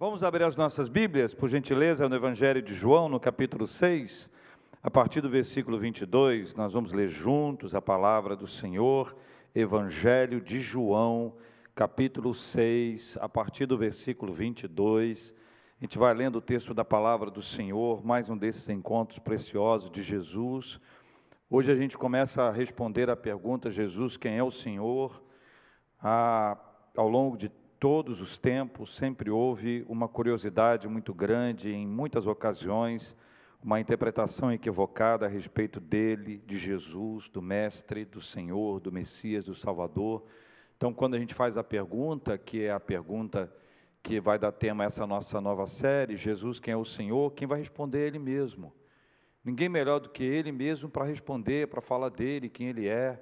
Vamos abrir as nossas Bíblias, por gentileza, no Evangelho de João, no capítulo 6, a partir do versículo 22, nós vamos ler juntos a palavra do Senhor, Evangelho de João, capítulo 6, a partir do versículo 22. A gente vai lendo o texto da palavra do Senhor, mais um desses encontros preciosos de Jesus. Hoje a gente começa a responder a pergunta: Jesus, quem é o Senhor? Ah, ao longo de todos os tempos, sempre houve uma curiosidade muito grande, em muitas ocasiões, uma interpretação equivocada a respeito dele, de Jesus, do Mestre, do Senhor, do Messias, do Salvador. Então, quando a gente faz a pergunta, que é a pergunta que vai dar tema a essa nossa nova série, Jesus, quem é o Senhor? Quem vai responder é Ele mesmo. Ninguém melhor do que Ele mesmo para responder, para falar dele, quem Ele é.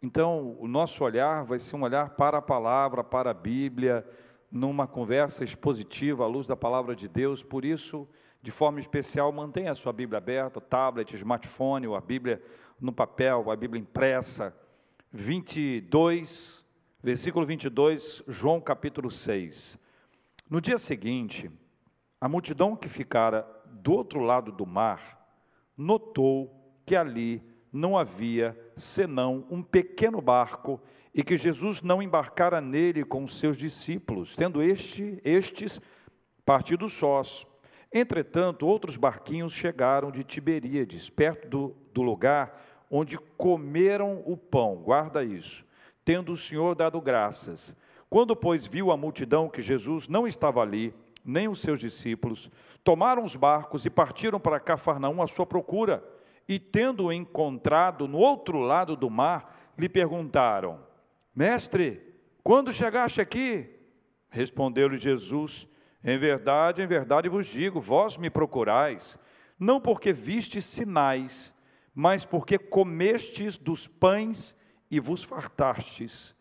Então, o nosso olhar vai ser um olhar para a palavra, para a Bíblia, numa conversa expositiva à luz da palavra de Deus. Por isso, de forma especial, mantenha a sua Bíblia aberta, tablet, smartphone, ou a Bíblia no papel, a Bíblia impressa. 22, versículo 22, João capítulo 6. No dia seguinte, a multidão que ficara do outro lado do mar notou que ali não havia senão um pequeno barco e que Jesus não embarcara nele com os seus discípulos, tendo este, estes partido sós. Entretanto, outros barquinhos chegaram de Tiberíades, perto do, do lugar onde comeram o pão, guarda isso, tendo o Senhor dado graças. Quando, pois, viu a multidão que Jesus não estava ali, nem os seus discípulos, tomaram os barcos e partiram para Cafarnaum à sua procura e tendo-o encontrado no outro lado do mar, lhe perguntaram: Mestre, quando chegaste aqui? Respondeu-lhe Jesus: Em verdade, em verdade vos digo, vós me procurais, não porque vistes sinais, mas porque comestes dos pães e vos fartastes.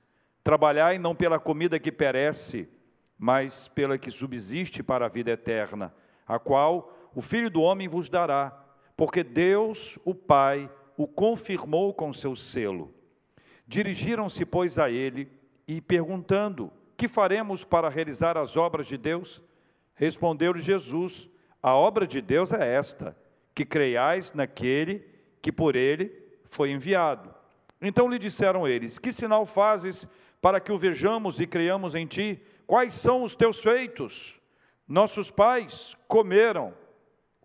Trabalhai não pela comida que perece, mas pela que subsiste para a vida eterna, a qual o Filho do Homem vos dará porque Deus, o Pai, o confirmou com seu selo. Dirigiram-se, pois, a ele e perguntando: Que faremos para realizar as obras de Deus? Respondeu-lhe Jesus: A obra de Deus é esta, que creiais naquele que por ele foi enviado. Então lhe disseram eles: Que sinal fazes para que o vejamos e creiamos em ti? Quais são os teus feitos? Nossos pais comeram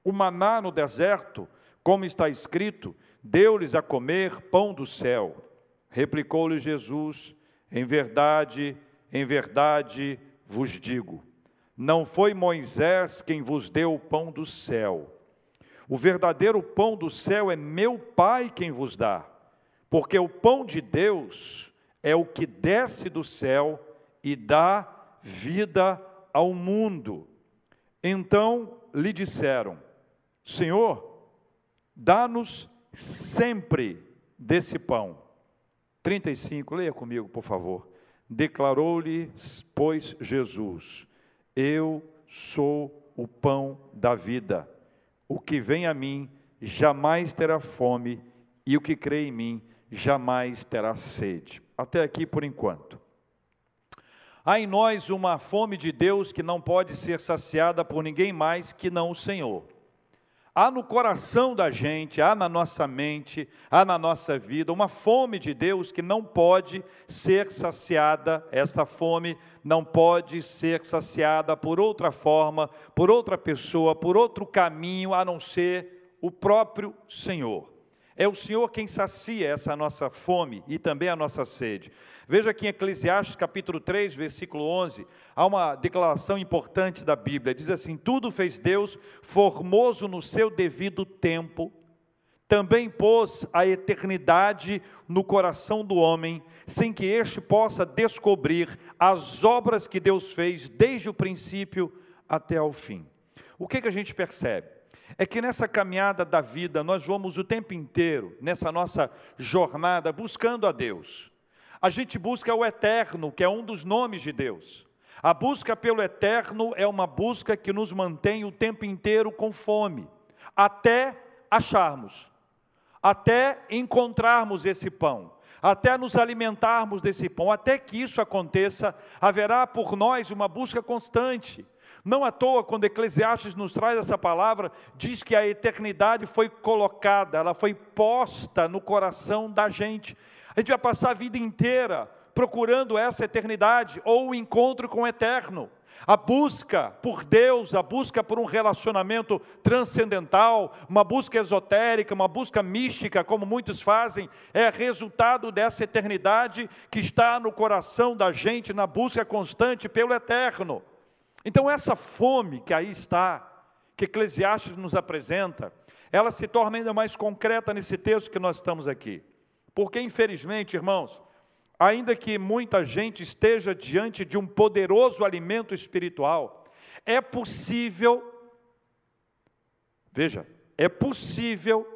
o maná no deserto, como está escrito, deu-lhes a comer pão do céu. Replicou-lhe Jesus: Em verdade, em verdade vos digo, não foi Moisés quem vos deu o pão do céu. O verdadeiro pão do céu é meu Pai quem vos dá, porque o pão de Deus é o que desce do céu e dá vida ao mundo. Então lhe disseram: Senhor, dá-nos sempre desse pão. 35, leia comigo, por favor. Declarou-lhe, pois, Jesus: Eu sou o pão da vida. O que vem a mim jamais terá fome, e o que crê em mim jamais terá sede. Até aqui por enquanto. Há em nós uma fome de Deus que não pode ser saciada por ninguém mais que não o Senhor. Há no coração da gente, há na nossa mente, há na nossa vida uma fome de Deus que não pode ser saciada, esta fome não pode ser saciada por outra forma, por outra pessoa, por outro caminho a não ser o próprio Senhor. É o Senhor quem sacia essa nossa fome e também a nossa sede. Veja aqui em Eclesiastes capítulo 3, versículo 11, há uma declaração importante da Bíblia. Diz assim: Tudo fez Deus formoso no seu devido tempo, também pôs a eternidade no coração do homem, sem que este possa descobrir as obras que Deus fez desde o princípio até ao fim. O que, que a gente percebe? É que nessa caminhada da vida nós vamos o tempo inteiro, nessa nossa jornada, buscando a Deus. A gente busca o eterno, que é um dos nomes de Deus. A busca pelo eterno é uma busca que nos mantém o tempo inteiro com fome, até acharmos, até encontrarmos esse pão, até nos alimentarmos desse pão. Até que isso aconteça, haverá por nós uma busca constante. Não à toa, quando Eclesiastes nos traz essa palavra, diz que a eternidade foi colocada, ela foi posta no coração da gente. A gente vai passar a vida inteira procurando essa eternidade ou o encontro com o eterno. A busca por Deus, a busca por um relacionamento transcendental, uma busca esotérica, uma busca mística, como muitos fazem, é resultado dessa eternidade que está no coração da gente, na busca constante pelo eterno. Então, essa fome que aí está, que Eclesiastes nos apresenta, ela se torna ainda mais concreta nesse texto que nós estamos aqui. Porque, infelizmente, irmãos, ainda que muita gente esteja diante de um poderoso alimento espiritual, é possível, veja, é possível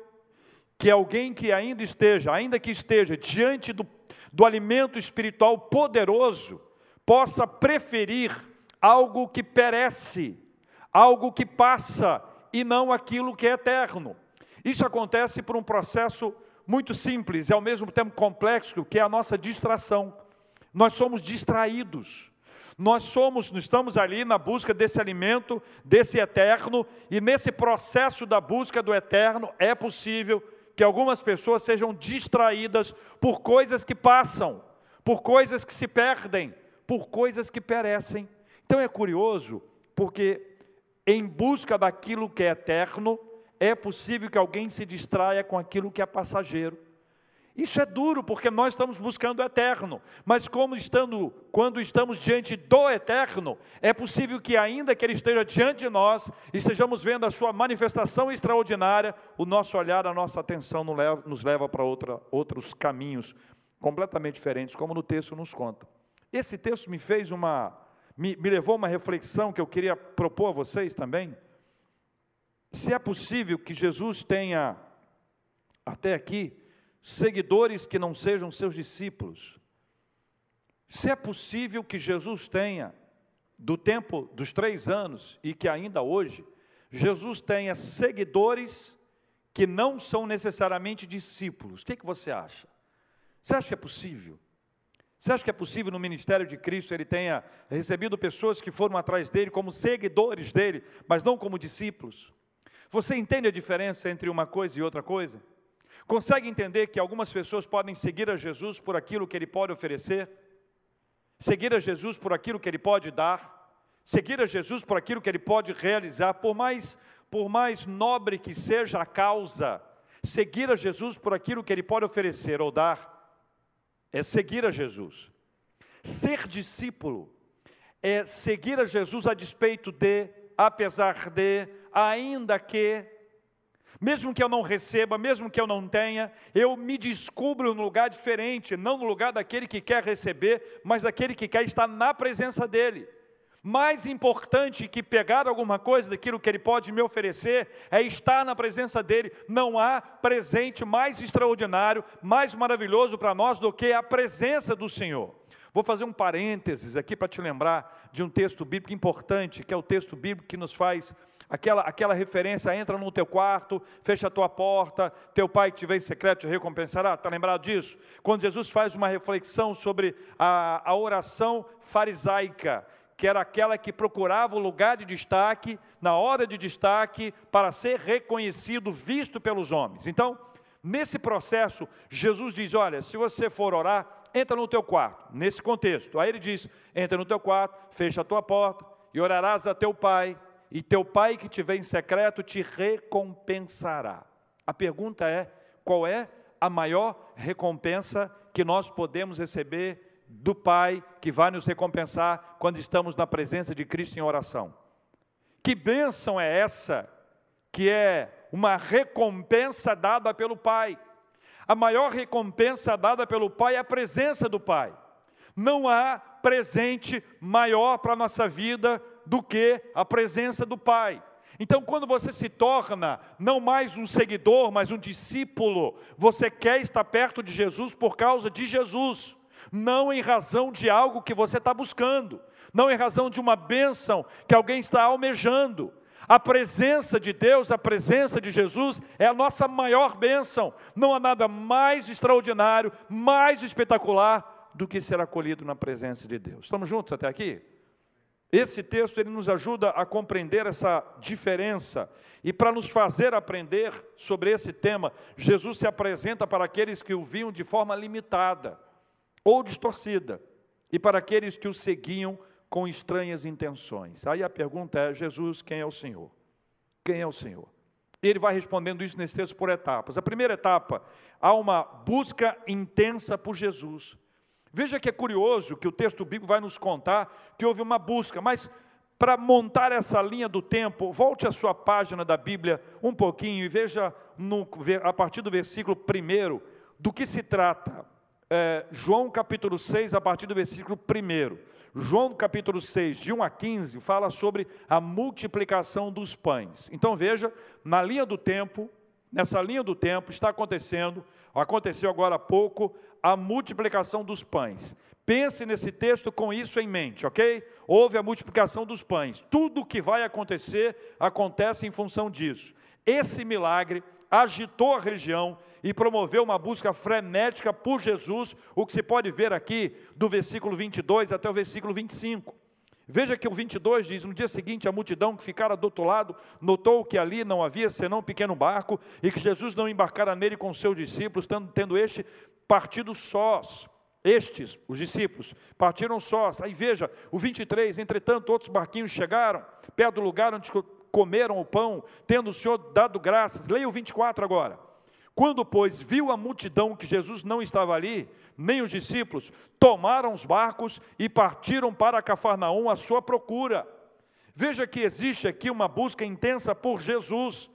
que alguém que ainda esteja, ainda que esteja diante do, do alimento espiritual poderoso, possa preferir algo que perece, algo que passa e não aquilo que é eterno. Isso acontece por um processo muito simples e ao mesmo tempo complexo, que é a nossa distração. Nós somos distraídos. Nós somos, estamos ali na busca desse alimento, desse eterno, e nesse processo da busca do eterno é possível que algumas pessoas sejam distraídas por coisas que passam, por coisas que se perdem, por coisas que perecem. Então é curioso, porque em busca daquilo que é eterno, é possível que alguém se distraia com aquilo que é passageiro. Isso é duro, porque nós estamos buscando o eterno, mas como estando, quando estamos diante do eterno, é possível que ainda que ele esteja diante de nós, estejamos vendo a sua manifestação extraordinária, o nosso olhar, a nossa atenção nos leva, para outra, outros caminhos completamente diferentes, como no texto nos conta. Esse texto me fez uma, me, me levou a uma reflexão que eu queria propor a vocês também, se é possível que Jesus tenha, até aqui, seguidores que não sejam seus discípulos, se é possível que Jesus tenha, do tempo dos três anos e que ainda hoje, Jesus tenha seguidores que não são necessariamente discípulos. O que, é que você acha? Você acha que é possível? Você acha que é possível no ministério de Cristo ele tenha recebido pessoas que foram atrás dele como seguidores dele, mas não como discípulos? Você entende a diferença entre uma coisa e outra coisa? Consegue entender que algumas pessoas podem seguir a Jesus por aquilo que ele pode oferecer? Seguir a Jesus por aquilo que ele pode dar? Seguir a Jesus por aquilo que ele pode realizar, por mais por mais nobre que seja a causa, seguir a Jesus por aquilo que ele pode oferecer ou dar é seguir a Jesus. Ser discípulo é seguir a Jesus a despeito de, apesar de, ainda que, mesmo que eu não receba, mesmo que eu não tenha, eu me descubro no lugar diferente, não no lugar daquele que quer receber, mas daquele que quer estar na presença dEle. Mais importante que pegar alguma coisa daquilo que Ele pode me oferecer é estar na presença dEle. Não há presente mais extraordinário, mais maravilhoso para nós do que a presença do Senhor. Vou fazer um parênteses aqui para te lembrar de um texto bíblico importante, que é o texto bíblico que nos faz Aquela, aquela referência, entra no teu quarto, fecha a tua porta, teu pai que te vê em secreto te recompensará. Está lembrado disso? Quando Jesus faz uma reflexão sobre a, a oração farisaica, que era aquela que procurava o lugar de destaque, na hora de destaque, para ser reconhecido, visto pelos homens. Então, nesse processo, Jesus diz: Olha, se você for orar, entra no teu quarto, nesse contexto. Aí ele diz: Entra no teu quarto, fecha a tua porta e orarás a teu pai e teu pai que te vê em secreto te recompensará. A pergunta é: qual é a maior recompensa que nós podemos receber do Pai que vai nos recompensar quando estamos na presença de Cristo em oração? Que bênção é essa que é uma recompensa dada pelo Pai? A maior recompensa dada pelo Pai é a presença do Pai. Não há presente maior para a nossa vida do que a presença do Pai. Então, quando você se torna não mais um seguidor, mas um discípulo, você quer estar perto de Jesus por causa de Jesus, não em razão de algo que você está buscando, não em razão de uma bênção que alguém está almejando. A presença de Deus, a presença de Jesus é a nossa maior bênção. Não há nada mais extraordinário, mais espetacular do que ser acolhido na presença de Deus. Estamos juntos até aqui? Esse texto ele nos ajuda a compreender essa diferença e para nos fazer aprender sobre esse tema, Jesus se apresenta para aqueles que o viam de forma limitada ou distorcida e para aqueles que o seguiam com estranhas intenções. Aí a pergunta é: Jesus, quem é o Senhor? Quem é o Senhor? Ele vai respondendo isso nesse texto por etapas. A primeira etapa, há uma busca intensa por Jesus. Veja que é curioso que o texto bíblico vai nos contar que houve uma busca, mas para montar essa linha do tempo, volte a sua página da Bíblia um pouquinho e veja no, a partir do versículo 1 do que se trata. É, João capítulo 6, a partir do versículo 1. João capítulo 6, de 1 a 15, fala sobre a multiplicação dos pães. Então veja, na linha do tempo, nessa linha do tempo, está acontecendo, aconteceu agora há pouco, a multiplicação dos pães. Pense nesse texto com isso em mente, ok? Houve a multiplicação dos pães. Tudo o que vai acontecer acontece em função disso. Esse milagre agitou a região e promoveu uma busca frenética por Jesus, o que se pode ver aqui do versículo 22 até o versículo 25. Veja que o 22 diz: No dia seguinte, a multidão que ficara do outro lado notou que ali não havia senão um pequeno barco e que Jesus não embarcara nele com seus discípulos, tendo, tendo este partido sós. Estes, os discípulos, partiram sós. Aí veja, o 23, entretanto, outros barquinhos chegaram, perto do lugar onde comeram o pão, tendo o Senhor dado graças. Leia o 24 agora. Quando, pois, viu a multidão que Jesus não estava ali, nem os discípulos, tomaram os barcos e partiram para Cafarnaum à sua procura. Veja que existe aqui uma busca intensa por Jesus.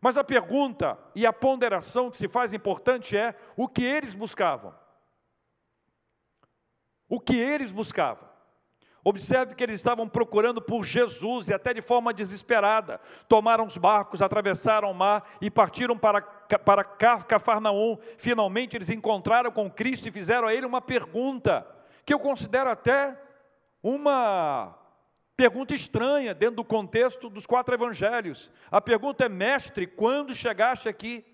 Mas a pergunta e a ponderação que se faz importante é o que eles buscavam. O que eles buscavam. Observe que eles estavam procurando por Jesus e até de forma desesperada. Tomaram os barcos, atravessaram o mar e partiram para, para Cafarnaum. Finalmente eles encontraram com Cristo e fizeram a ele uma pergunta, que eu considero até uma pergunta estranha dentro do contexto dos quatro evangelhos. A pergunta é: Mestre, quando chegaste aqui?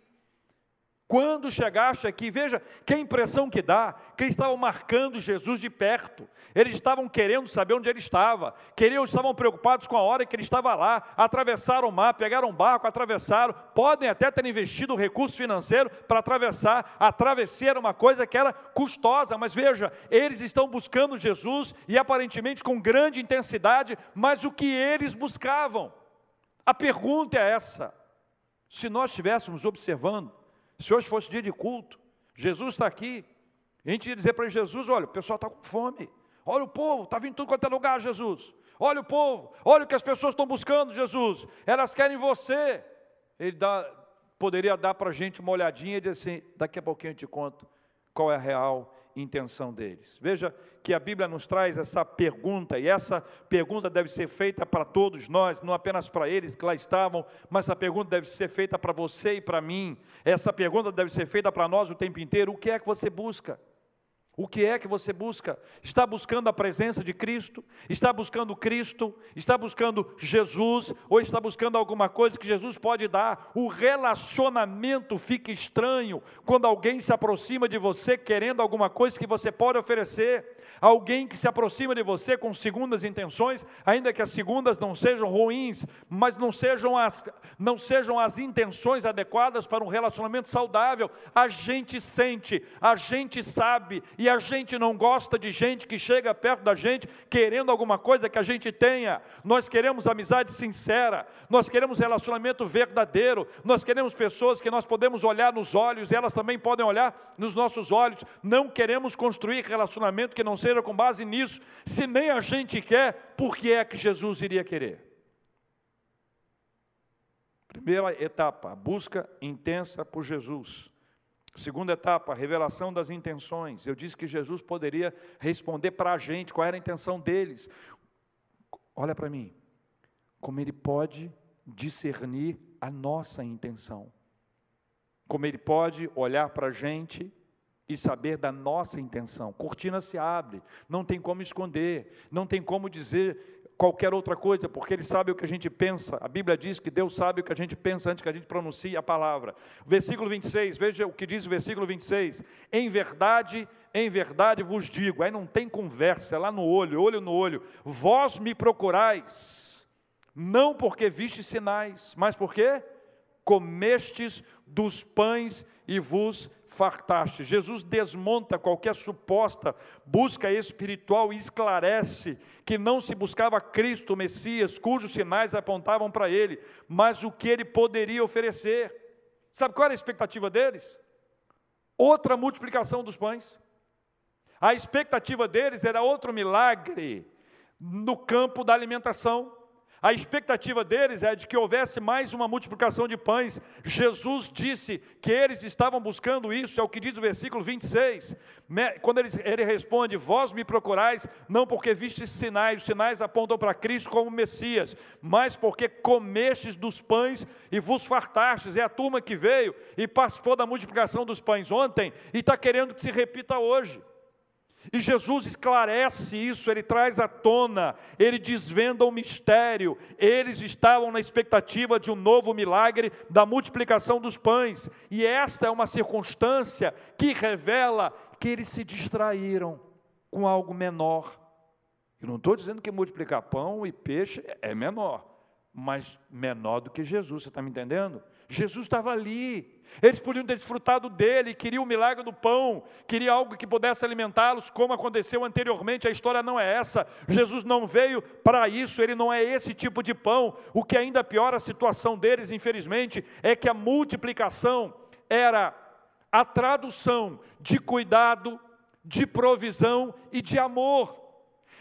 Quando chegaste aqui, veja que impressão que dá, que eles estavam marcando Jesus de perto, eles estavam querendo saber onde ele estava, queriam, estavam preocupados com a hora que ele estava lá, atravessaram o mar, pegaram um barco, atravessaram, podem até ter investido recurso financeiro para atravessar, a travessia era uma coisa que era custosa, mas veja, eles estão buscando Jesus e aparentemente com grande intensidade, mas o que eles buscavam? A pergunta é essa, se nós estivéssemos observando, se hoje fosse dia de culto, Jesus está aqui, a gente ia dizer para Jesus: olha, o pessoal está com fome, olha o povo, está vindo tudo quanto é lugar, Jesus. Olha o povo, olha o que as pessoas estão buscando, Jesus. Elas querem você. Ele dá, poderia dar para a gente uma olhadinha e dizer assim: daqui a pouquinho eu te conto qual é a real intenção deles. Veja que a Bíblia nos traz essa pergunta, e essa pergunta deve ser feita para todos nós, não apenas para eles que lá estavam, mas a pergunta deve ser feita para você e para mim. Essa pergunta deve ser feita para nós o tempo inteiro: o que é que você busca? O que é que você busca? Está buscando a presença de Cristo? Está buscando Cristo? Está buscando Jesus? Ou está buscando alguma coisa que Jesus pode dar? O relacionamento fica estranho quando alguém se aproxima de você querendo alguma coisa que você pode oferecer alguém que se aproxima de você com segundas intenções, ainda que as segundas não sejam ruins, mas não sejam as, não sejam as intenções adequadas para um relacionamento saudável, a gente sente, a gente sabe, e a gente não gosta de gente que chega perto da gente querendo alguma coisa que a gente tenha. Nós queremos amizade sincera, nós queremos relacionamento verdadeiro, nós queremos pessoas que nós podemos olhar nos olhos e elas também podem olhar nos nossos olhos. Não queremos construir relacionamento que não seja com base nisso, se nem a gente quer, por que é que Jesus iria querer? Primeira etapa, a busca intensa por Jesus. Segunda etapa, revelação das intenções. Eu disse que Jesus poderia responder para a gente qual era a intenção deles. Olha para mim, como ele pode discernir a nossa intenção. Como ele pode olhar para a gente e saber da nossa intenção. Cortina se abre, não tem como esconder, não tem como dizer qualquer outra coisa, porque Ele sabe o que a gente pensa. A Bíblia diz que Deus sabe o que a gente pensa antes que a gente pronuncie a palavra. Versículo 26, veja o que diz o versículo 26. Em verdade, em verdade vos digo, aí não tem conversa, é lá no olho, olho no olho. Vós me procurais, não porque viste sinais, mas porque comestes dos pães e vos fartaste. Jesus desmonta qualquer suposta busca espiritual e esclarece que não se buscava Cristo, Messias, cujos sinais apontavam para ele, mas o que ele poderia oferecer. Sabe qual era a expectativa deles? Outra multiplicação dos pães. A expectativa deles era outro milagre no campo da alimentação. A expectativa deles é de que houvesse mais uma multiplicação de pães. Jesus disse que eles estavam buscando isso, é o que diz o versículo 26. Quando ele, ele responde: Vós me procurais, não porque vistes sinais, os sinais apontam para Cristo como Messias, mas porque comestes dos pães e vos fartastes. É a turma que veio e participou da multiplicação dos pães ontem e está querendo que se repita hoje. E Jesus esclarece isso, ele traz à tona, ele desvenda o mistério. Eles estavam na expectativa de um novo milagre da multiplicação dos pães, e esta é uma circunstância que revela que eles se distraíram com algo menor. Eu não estou dizendo que multiplicar pão e peixe é menor, mas menor do que Jesus, você está me entendendo? Jesus estava ali, eles podiam ter desfrutado dele, queriam o milagre do pão, queriam algo que pudesse alimentá-los, como aconteceu anteriormente. A história não é essa. Jesus não veio para isso, ele não é esse tipo de pão. O que ainda piora a situação deles, infelizmente, é que a multiplicação era a tradução de cuidado, de provisão e de amor.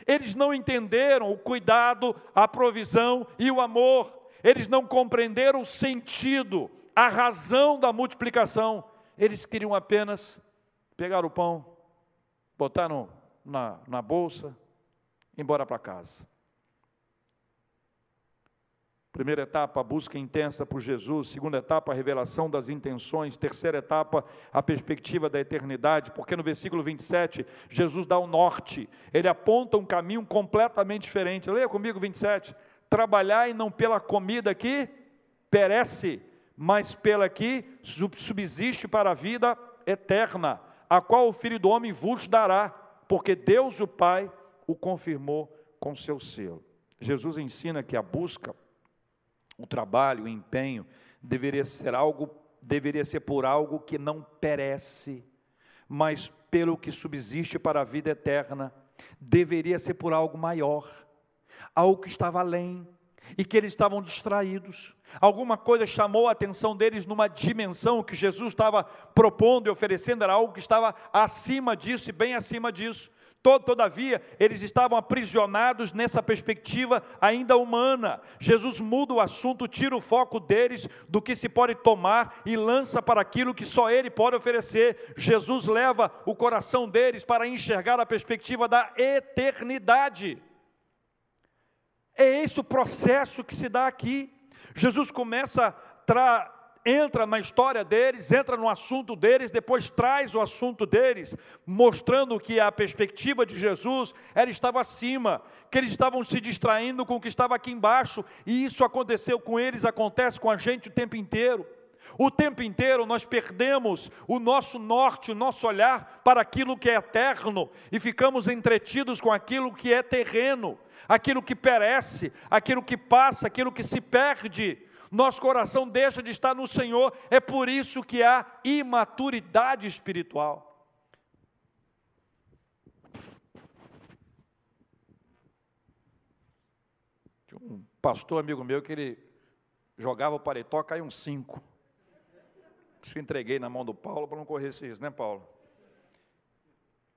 Eles não entenderam o cuidado, a provisão e o amor. Eles não compreenderam o sentido a razão da multiplicação. Eles queriam apenas pegar o pão, botar no, na, na bolsa, embora para casa. Primeira etapa, a busca intensa por Jesus. Segunda etapa, a revelação das intenções. Terceira etapa, a perspectiva da eternidade. Porque no versículo 27, Jesus dá o norte. Ele aponta um caminho completamente diferente. Leia comigo 27. Trabalhai não pela comida que perece, mas pela que subsiste para a vida eterna, a qual o Filho do Homem vos dará, porque Deus o Pai o confirmou com seu selo. Jesus ensina que a busca, o trabalho, o empenho deveria ser algo, deveria ser por algo que não perece, mas pelo que subsiste para a vida eterna, deveria ser por algo maior, algo que estava além, e que eles estavam distraídos. Alguma coisa chamou a atenção deles numa dimensão que Jesus estava propondo e oferecendo, era algo que estava acima disso e bem acima disso. Todavia, eles estavam aprisionados nessa perspectiva ainda humana. Jesus muda o assunto, tira o foco deles do que se pode tomar e lança para aquilo que só Ele pode oferecer. Jesus leva o coração deles para enxergar a perspectiva da eternidade. É esse o processo que se dá aqui. Jesus começa, tra, entra na história deles, entra no assunto deles, depois traz o assunto deles, mostrando que a perspectiva de Jesus ela estava acima, que eles estavam se distraindo com o que estava aqui embaixo, e isso aconteceu com eles, acontece com a gente o tempo inteiro. O tempo inteiro nós perdemos o nosso norte, o nosso olhar para aquilo que é eterno e ficamos entretidos com aquilo que é terreno, aquilo que perece, aquilo que passa, aquilo que se perde. Nosso coração deixa de estar no Senhor, é por isso que há imaturidade espiritual. Tinha um pastor amigo meu que ele jogava o paletó, caiu um cinco se entreguei na mão do Paulo para não correr risco, né, Paulo?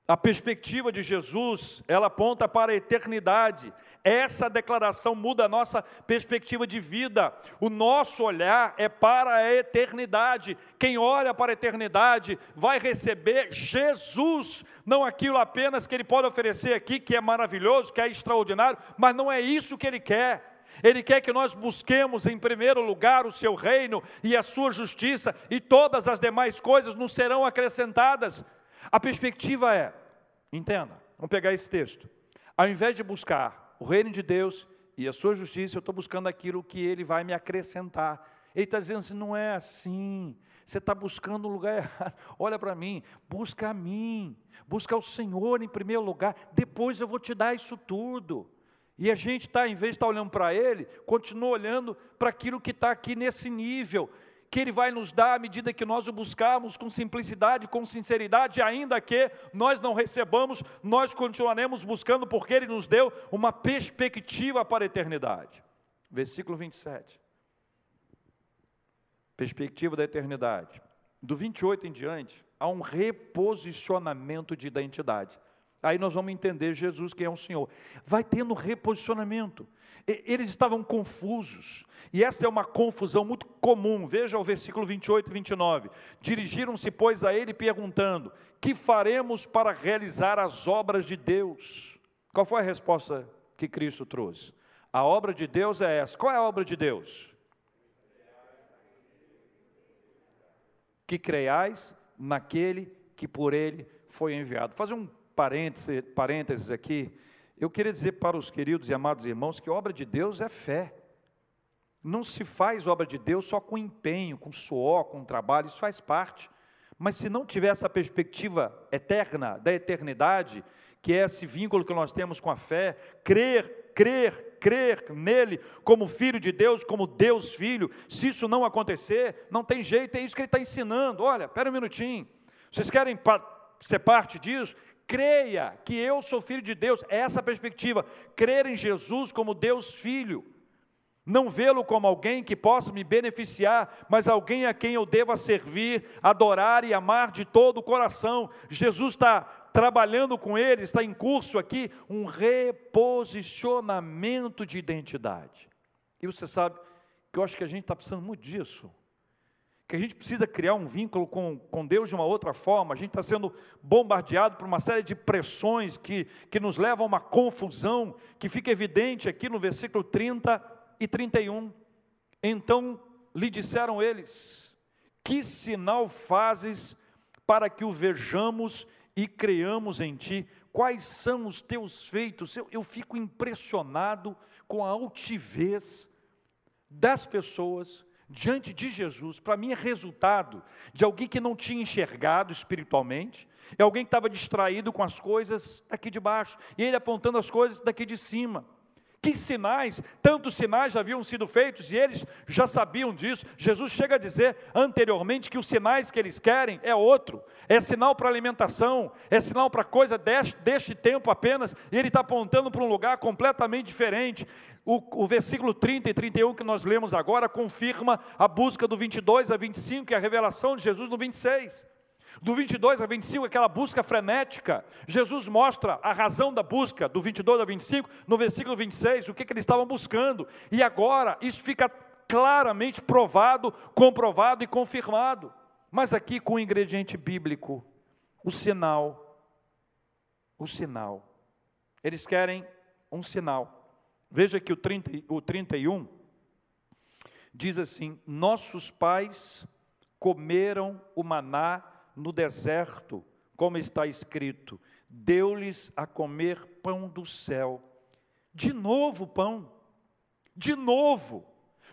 A perspectiva de Jesus, ela aponta para a eternidade. Essa declaração muda a nossa perspectiva de vida. O nosso olhar é para a eternidade. Quem olha para a eternidade vai receber Jesus, não aquilo apenas que ele pode oferecer aqui, que é maravilhoso, que é extraordinário, mas não é isso que ele quer. Ele quer que nós busquemos em primeiro lugar o seu reino e a sua justiça, e todas as demais coisas nos serão acrescentadas. A perspectiva é, entenda, vamos pegar esse texto. Ao invés de buscar o reino de Deus e a sua justiça, eu estou buscando aquilo que ele vai me acrescentar. Ele está dizendo assim: não é assim. Você está buscando um lugar errado. Olha para mim, busca a mim, busca o Senhor em primeiro lugar, depois eu vou te dar isso tudo. E a gente está, em vez de estar tá olhando para Ele, continua olhando para aquilo que está aqui nesse nível, que Ele vai nos dar à medida que nós o buscarmos com simplicidade, com sinceridade, ainda que nós não recebamos, nós continuaremos buscando, porque Ele nos deu uma perspectiva para a eternidade. Versículo 27. Perspectiva da eternidade. Do 28 em diante, há um reposicionamento de identidade. Aí nós vamos entender Jesus quem é o Senhor. Vai tendo reposicionamento. Eles estavam confusos, e essa é uma confusão muito comum. Veja o versículo 28 e 29. Dirigiram-se, pois, a ele perguntando: Que faremos para realizar as obras de Deus? Qual foi a resposta que Cristo trouxe? A obra de Deus é essa. Qual é a obra de Deus? Que creiais naquele que por ele foi enviado. Fazer um parênteses, parênteses aqui, eu queria dizer para os queridos e amados irmãos que obra de Deus é fé. Não se faz obra de Deus só com empenho, com suor, com trabalho, isso faz parte. Mas se não tiver essa perspectiva eterna, da eternidade, que é esse vínculo que nós temos com a fé, crer, crer, crer nele como filho de Deus, como Deus filho, se isso não acontecer, não tem jeito, é isso que ele está ensinando. Olha, espera um minutinho, vocês querem ser parte disso? Creia que eu sou filho de Deus, é essa perspectiva, crer em Jesus como Deus Filho, não vê-lo como alguém que possa me beneficiar, mas alguém a quem eu deva servir, adorar e amar de todo o coração. Jesus está trabalhando com ele, está em curso aqui um reposicionamento de identidade. E você sabe que eu acho que a gente está precisando muito disso que a gente precisa criar um vínculo com, com Deus de uma outra forma, a gente está sendo bombardeado por uma série de pressões que, que nos levam a uma confusão, que fica evidente aqui no versículo 30 e 31. Então lhe disseram eles: Que sinal fazes para que o vejamos e creamos em ti? Quais são os teus feitos? Eu, eu fico impressionado com a altivez das pessoas diante de Jesus, para mim é resultado de alguém que não tinha enxergado espiritualmente, é alguém que estava distraído com as coisas daqui de baixo, e ele apontando as coisas daqui de cima. Que sinais, tantos sinais haviam sido feitos e eles já sabiam disso. Jesus chega a dizer anteriormente que os sinais que eles querem é outro, é sinal para alimentação, é sinal para coisa deste, deste tempo apenas, e ele está apontando para um lugar completamente diferente. O, o, versículo 30 e 31 que nós lemos agora confirma a busca do 22 a 25 e a revelação de Jesus no 26. Do 22 a 25, aquela busca frenética. Jesus mostra a razão da busca, do 22 a 25, no versículo 26, o que, que eles estavam buscando. E agora, isso fica claramente provado, comprovado e confirmado. Mas aqui com o ingrediente bíblico, o sinal. O sinal. Eles querem um sinal. Veja que o, 30, o 31 diz assim: Nossos pais comeram o maná no deserto, como está escrito: deu-lhes a comer pão do céu. De novo pão, de novo,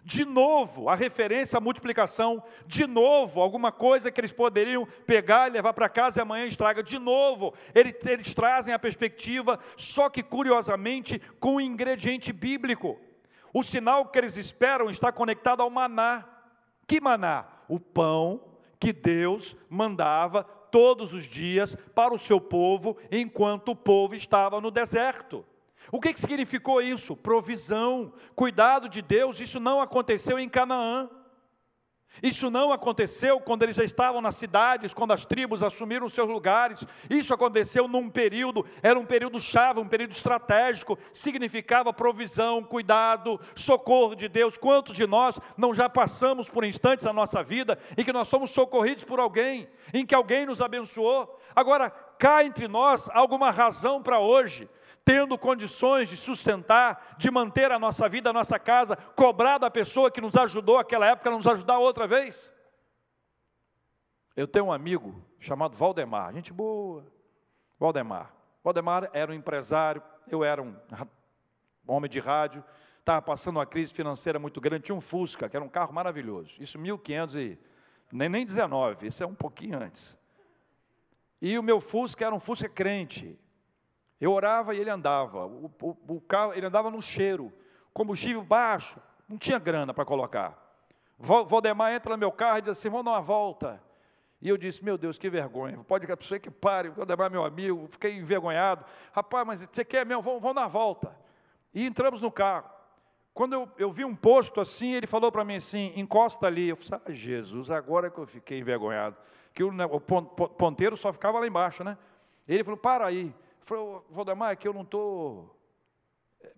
de novo a referência à multiplicação, de novo alguma coisa que eles poderiam pegar e levar para casa e amanhã estraga, de novo eles, eles trazem a perspectiva, só que curiosamente com um ingrediente bíblico. O sinal que eles esperam está conectado ao maná. Que maná? O pão que Deus mandava todos os dias para o seu povo, enquanto o povo estava no deserto. O que, que significou isso? Provisão, cuidado de Deus, isso não aconteceu em Canaã. Isso não aconteceu quando eles já estavam nas cidades, quando as tribos assumiram seus lugares. Isso aconteceu num período, era um período chave, um período estratégico, significava provisão, cuidado, socorro de Deus. Quantos de nós não já passamos por instantes na nossa vida em que nós somos socorridos por alguém, em que alguém nos abençoou? Agora, cá entre nós alguma razão para hoje tendo condições de sustentar, de manter a nossa vida, a nossa casa, cobrar da pessoa que nos ajudou naquela época, nos ajudar outra vez? Eu tenho um amigo chamado Valdemar, gente boa. Valdemar. Valdemar era um empresário, eu era um homem de rádio, estava passando uma crise financeira muito grande, tinha um Fusca, que era um carro maravilhoso. Isso 1500 e nem nem 19, isso é um pouquinho antes. E o meu Fusca era um Fusca crente. Eu orava e ele andava. O, o, o carro, ele andava no cheiro, combustível baixo, não tinha grana para colocar. Valdemar entra no meu carro e diz assim: vamos dar uma volta. E eu disse, meu Deus, que vergonha. Pode que a pessoa que pare, Valdemar é meu amigo, fiquei envergonhado. Rapaz, mas você quer mesmo? Vamos, vamos dar uma volta. E entramos no carro. Quando eu, eu vi um posto assim, ele falou para mim assim, encosta ali. Eu falei, ah, Jesus, agora que eu fiquei envergonhado. Que o, o ponteiro só ficava lá embaixo, né? Ele falou, para aí. Falei, Valdemar, é que eu não estou...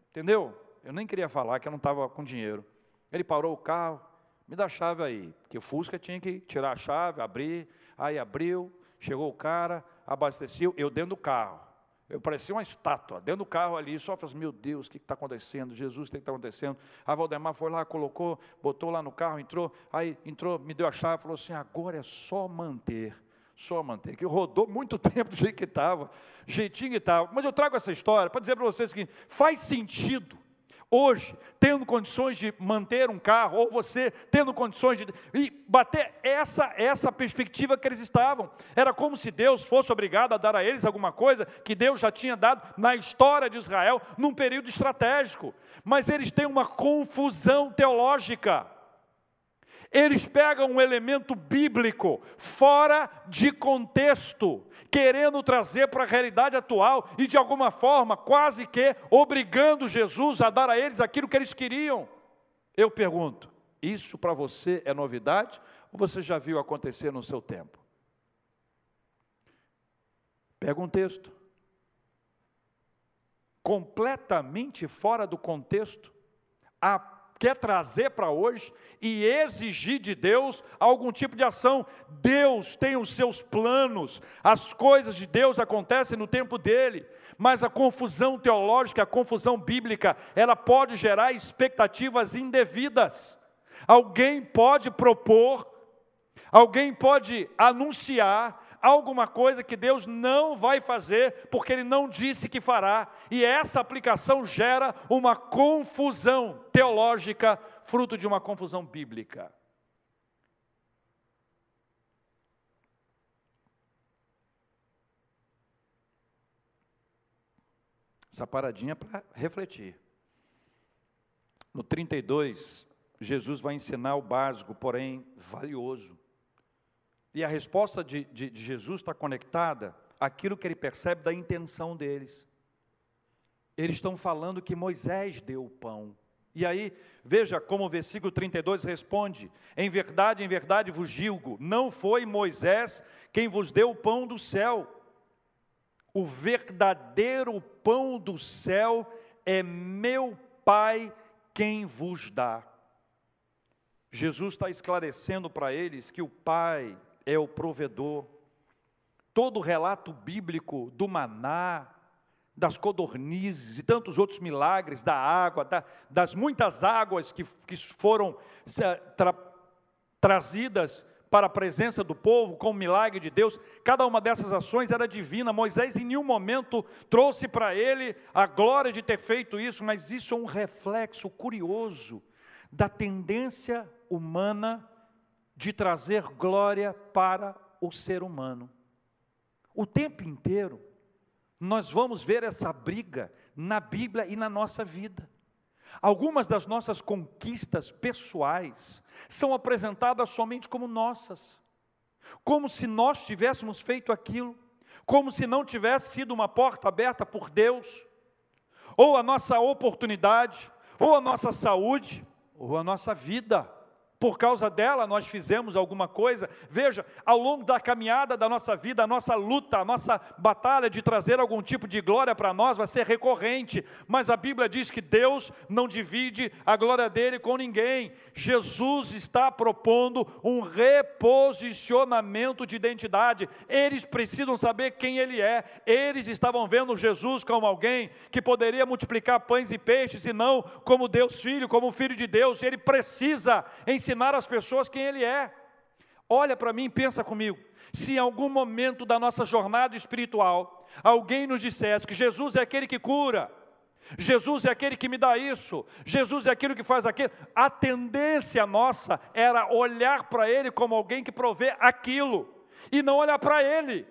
Entendeu? Eu nem queria falar que eu não estava com dinheiro. Ele parou o carro, me dá a chave aí. Porque o Fusca tinha que tirar a chave, abrir. Aí abriu, chegou o cara, abasteceu, eu dentro do carro. Eu parecia uma estátua, dentro do carro ali, só falei assim, meu Deus, o que está acontecendo? Jesus, o que está acontecendo? A Valdemar foi lá, colocou, botou lá no carro, entrou, aí entrou, me deu a chave, falou assim, agora é só manter, só manter, que rodou muito tempo do jeito que estava, jeitinho que estava. Mas eu trago essa história para dizer para vocês o seguinte, faz sentido hoje, tendo condições de manter um carro, ou você tendo condições de e bater essa essa perspectiva que eles estavam. Era como se Deus fosse obrigado a dar a eles alguma coisa que Deus já tinha dado na história de Israel num período estratégico. Mas eles têm uma confusão teológica. Eles pegam um elemento bíblico fora de contexto querendo trazer para a realidade atual e de alguma forma, quase que obrigando Jesus a dar a eles aquilo que eles queriam. Eu pergunto: isso para você é novidade ou você já viu acontecer no seu tempo? Pega um texto, completamente fora do contexto, a quer trazer para hoje e exigir de Deus algum tipo de ação. Deus tem os seus planos, as coisas de Deus acontecem no tempo dele, mas a confusão teológica, a confusão bíblica, ela pode gerar expectativas indevidas. Alguém pode propor, alguém pode anunciar alguma coisa que Deus não vai fazer, porque Ele não disse que fará, e essa aplicação gera uma confusão teológica, fruto de uma confusão bíblica. Essa paradinha para refletir. No 32, Jesus vai ensinar o básico, porém valioso. E a resposta de, de, de Jesus está conectada àquilo que ele percebe da intenção deles. Eles estão falando que Moisés deu o pão. E aí, veja como o versículo 32 responde: Em verdade, em verdade vos digo, não foi Moisés quem vos deu o pão do céu. O verdadeiro pão do céu é meu Pai quem vos dá. Jesus está esclarecendo para eles que o Pai é o provedor. Todo o relato bíblico do maná, das codornizes e tantos outros milagres da água, da, das muitas águas que, que foram tra, trazidas para a presença do povo com o milagre de Deus, cada uma dessas ações era divina. Moisés em nenhum momento trouxe para ele a glória de ter feito isso, mas isso é um reflexo curioso da tendência humana de trazer glória para o ser humano. O tempo inteiro, nós vamos ver essa briga na Bíblia e na nossa vida. Algumas das nossas conquistas pessoais são apresentadas somente como nossas, como se nós tivéssemos feito aquilo, como se não tivesse sido uma porta aberta por Deus, ou a nossa oportunidade, ou a nossa saúde, ou a nossa vida por causa dela nós fizemos alguma coisa. Veja, ao longo da caminhada da nossa vida, a nossa luta, a nossa batalha de trazer algum tipo de glória para nós vai ser recorrente, mas a Bíblia diz que Deus não divide a glória dele com ninguém. Jesus está propondo um reposicionamento de identidade. Eles precisam saber quem ele é. Eles estavam vendo Jesus como alguém que poderia multiplicar pães e peixes e não como Deus Filho, como Filho de Deus. Ele precisa ensinar ensinar as pessoas quem Ele é. Olha para mim, pensa comigo. Se em algum momento da nossa jornada espiritual alguém nos dissesse que Jesus é aquele que cura, Jesus é aquele que me dá isso, Jesus é aquele que faz aquilo, a tendência nossa era olhar para Ele como alguém que provê aquilo, e não olhar para Ele.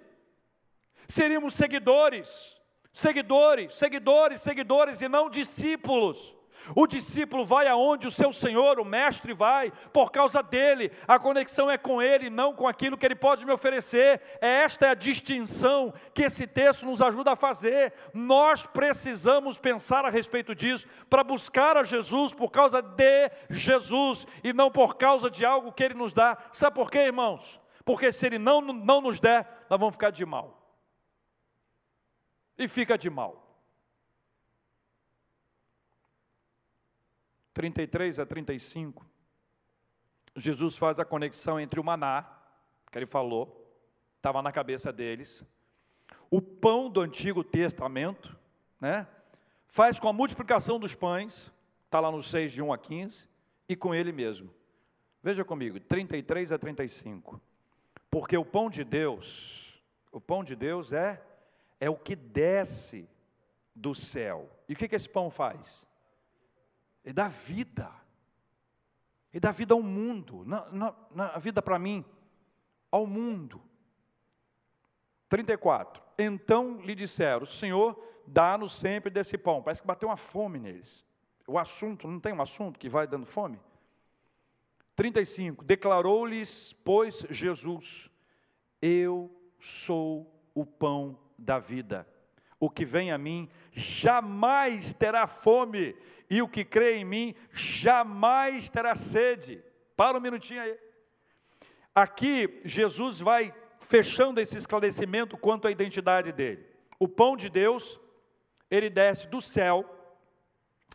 Seríamos seguidores, seguidores, seguidores, seguidores, e não discípulos. O discípulo vai aonde o seu Senhor, o Mestre, vai, por causa dele. A conexão é com ele, não com aquilo que ele pode me oferecer. É esta é a distinção que esse texto nos ajuda a fazer. Nós precisamos pensar a respeito disso, para buscar a Jesus por causa de Jesus e não por causa de algo que ele nos dá. Sabe por quê, irmãos? Porque se ele não, não nos der, nós vamos ficar de mal. E fica de mal. 33 a 35, Jesus faz a conexão entre o maná, que ele falou, estava na cabeça deles, o pão do Antigo Testamento, né? faz com a multiplicação dos pães, está lá no 6 de 1 a 15, e com ele mesmo. Veja comigo, 33 a 35. Porque o pão de Deus, o pão de Deus é é o que desce do céu. E o que, que esse pão faz? Ele dá vida. Ele dá vida ao mundo. Na, na, na vida para mim, ao mundo. 34. Então lhe disseram: Senhor, dá-nos sempre desse pão. Parece que bateu uma fome neles. O assunto, não tem um assunto que vai dando fome? 35. Declarou-lhes, pois, Jesus: Eu sou o pão da vida. O que vem a mim jamais terá fome, e o que crê em mim jamais terá sede. Para um minutinho aí. Aqui, Jesus vai fechando esse esclarecimento quanto à identidade dele. O pão de Deus, ele desce do céu,